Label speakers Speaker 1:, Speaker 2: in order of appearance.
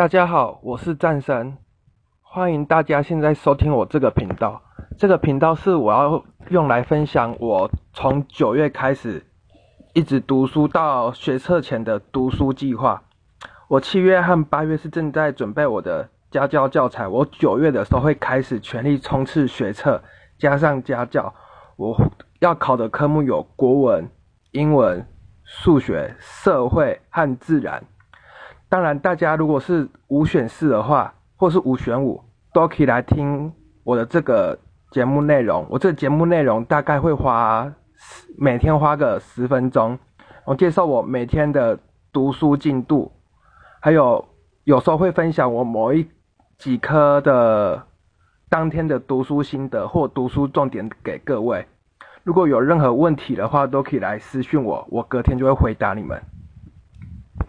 Speaker 1: 大家好，我是战神，欢迎大家现在收听我这个频道。这个频道是我要用来分享我从九月开始一直读书到学测前的读书计划。我七月和八月是正在准备我的家教教材，我九月的时候会开始全力冲刺学测，加上家教。我要考的科目有国文、英文、数学、社会和自然。当然，大家如果是五选四的话，或是五选五，都可以来听我的这个节目内容。我这节目内容大概会花每天花个十分钟，我介绍我每天的读书进度，还有有时候会分享我某一几科的当天的读书心得或读书重点给各位。如果有任何问题的话，都可以来私讯我，我隔天就会回答你们。